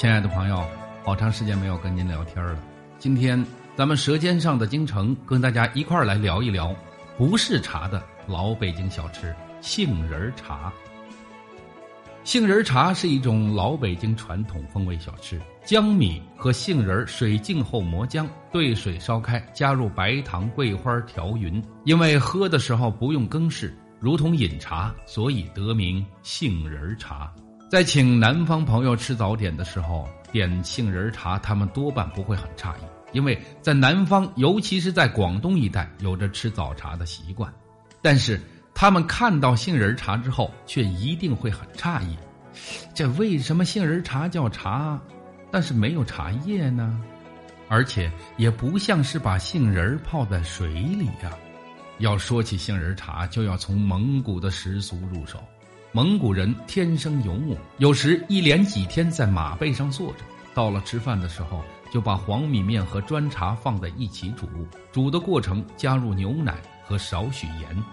亲爱的朋友，好长时间没有跟您聊天了。今天咱们《舌尖上的京城》跟大家一块儿来聊一聊不是茶的老北京小吃——杏仁茶。杏仁茶是一种老北京传统风味小吃，江米和杏仁水浸后磨浆，兑水烧开，加入白糖、桂花调匀。因为喝的时候不用更视，如同饮茶，所以得名杏仁茶。在请南方朋友吃早点的时候，点杏仁茶，他们多半不会很诧异，因为在南方，尤其是在广东一带，有着吃早茶的习惯。但是。他们看到杏仁茶之后，却一定会很诧异：这为什么杏仁茶叫茶，但是没有茶叶呢？而且也不像是把杏仁泡在水里呀。要说起杏仁茶，就要从蒙古的习俗入手。蒙古人天生游牧，有时一连几天在马背上坐着，到了吃饭的时候，就把黄米面和砖茶放在一起煮，煮的过程加入牛奶和少许盐。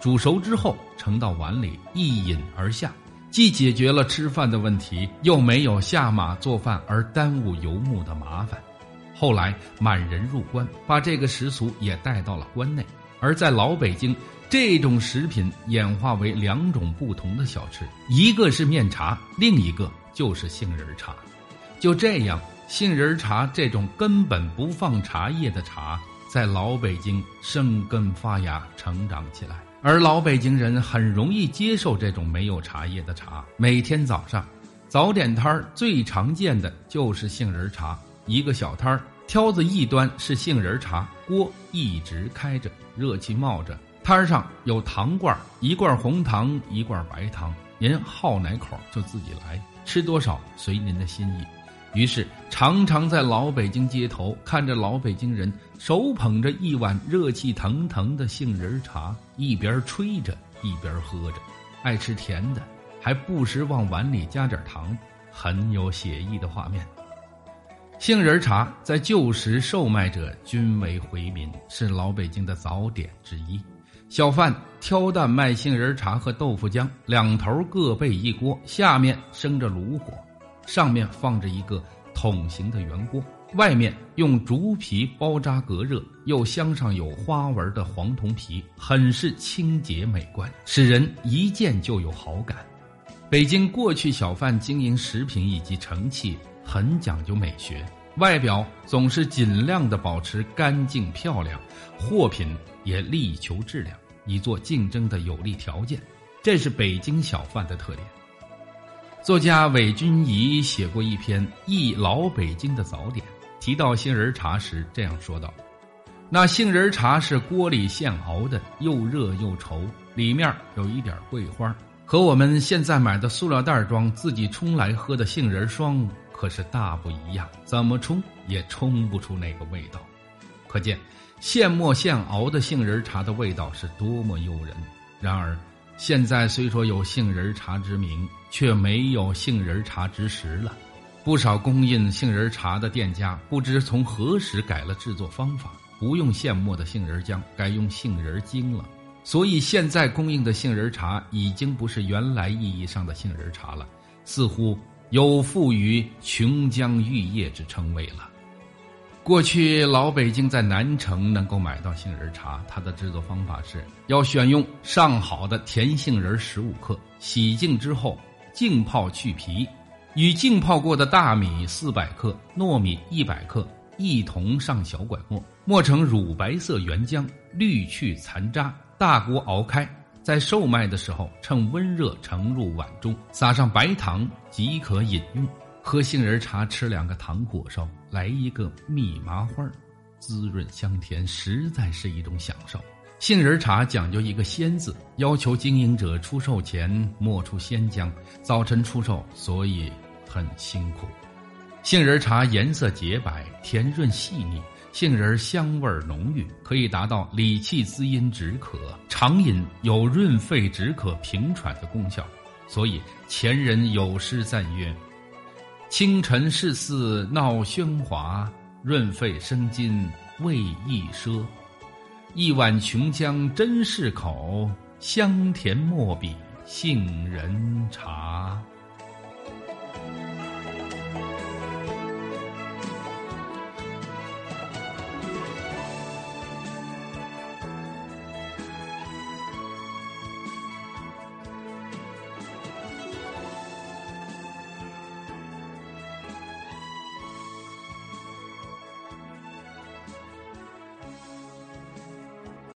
煮熟之后盛到碗里一饮而下，既解决了吃饭的问题，又没有下马做饭而耽误游牧的麻烦。后来满人入关，把这个习俗也带到了关内。而在老北京，这种食品演化为两种不同的小吃，一个是面茶，另一个就是杏仁茶。就这样，杏仁茶这种根本不放茶叶的茶，在老北京生根发芽，成长起来。而老北京人很容易接受这种没有茶叶的茶。每天早上，早点摊儿最常见的就是杏仁茶。一个小摊儿，挑子一端是杏仁茶，锅一直开着，热气冒着。摊上有糖罐，一罐红糖，一罐白糖，您好哪口就自己来，吃多少随您的心意。于是，常常在老北京街头看着老北京人手捧着一碗热气腾腾的杏仁茶，一边吹着一边喝着，爱吃甜的，还不时往碗里加点糖，很有写意的画面。杏仁茶在旧时售卖者均为回民，是老北京的早点之一。小贩挑担卖杏仁茶和豆腐浆，两头各备一锅，下面生着炉火。上面放着一个桶形的圆锅，外面用竹皮包扎隔热，又镶上有花纹的黄铜皮，很是清洁美观，使人一见就有好感。北京过去小贩经营食品以及盛器很讲究美学，外表总是尽量的保持干净漂亮，货品也力求质量，以做竞争的有利条件，这是北京小贩的特点。作家韦君仪写过一篇《忆老北京的早点》，提到杏仁茶时这样说道：“那杏仁茶是锅里现熬的，又热又稠，里面有一点桂花，和我们现在买的塑料袋装自己冲来喝的杏仁霜可是大不一样，怎么冲也冲不出那个味道。可见现磨现熬的杏仁茶的味道是多么诱人。然而。”现在虽说有杏仁茶之名，却没有杏仁茶之实了。不少供应杏仁茶的店家不知从何时改了制作方法，不用现磨的杏仁浆，改用杏仁精了。所以现在供应的杏仁茶已经不是原来意义上的杏仁茶了，似乎有负于琼浆玉液之称谓了。过去老北京在南城能够买到杏仁茶，它的制作方法是要选用上好的甜杏仁十五克，洗净之后浸泡去皮，与浸泡过的大米四百克、糯米一百克一同上小管磨，磨成乳白色原浆，滤去残渣，大锅熬开，在售卖的时候趁温热盛入碗中，撒上白糖即可饮用。喝杏仁茶，吃两个糖果烧，来一个蜜麻花，滋润香甜，实在是一种享受。杏仁茶讲究一个“鲜”字，要求经营者出售前磨出鲜浆，早晨出售，所以很辛苦。杏仁茶颜色洁白，甜润细腻，杏仁香味浓郁，可以达到理气滋阴止渴，常饮有润肺止渴、平喘的功效。所以前人有诗赞曰。清晨市肆闹喧哗，润肺生津味亦奢。一碗琼浆真是口，香甜莫比杏仁茶。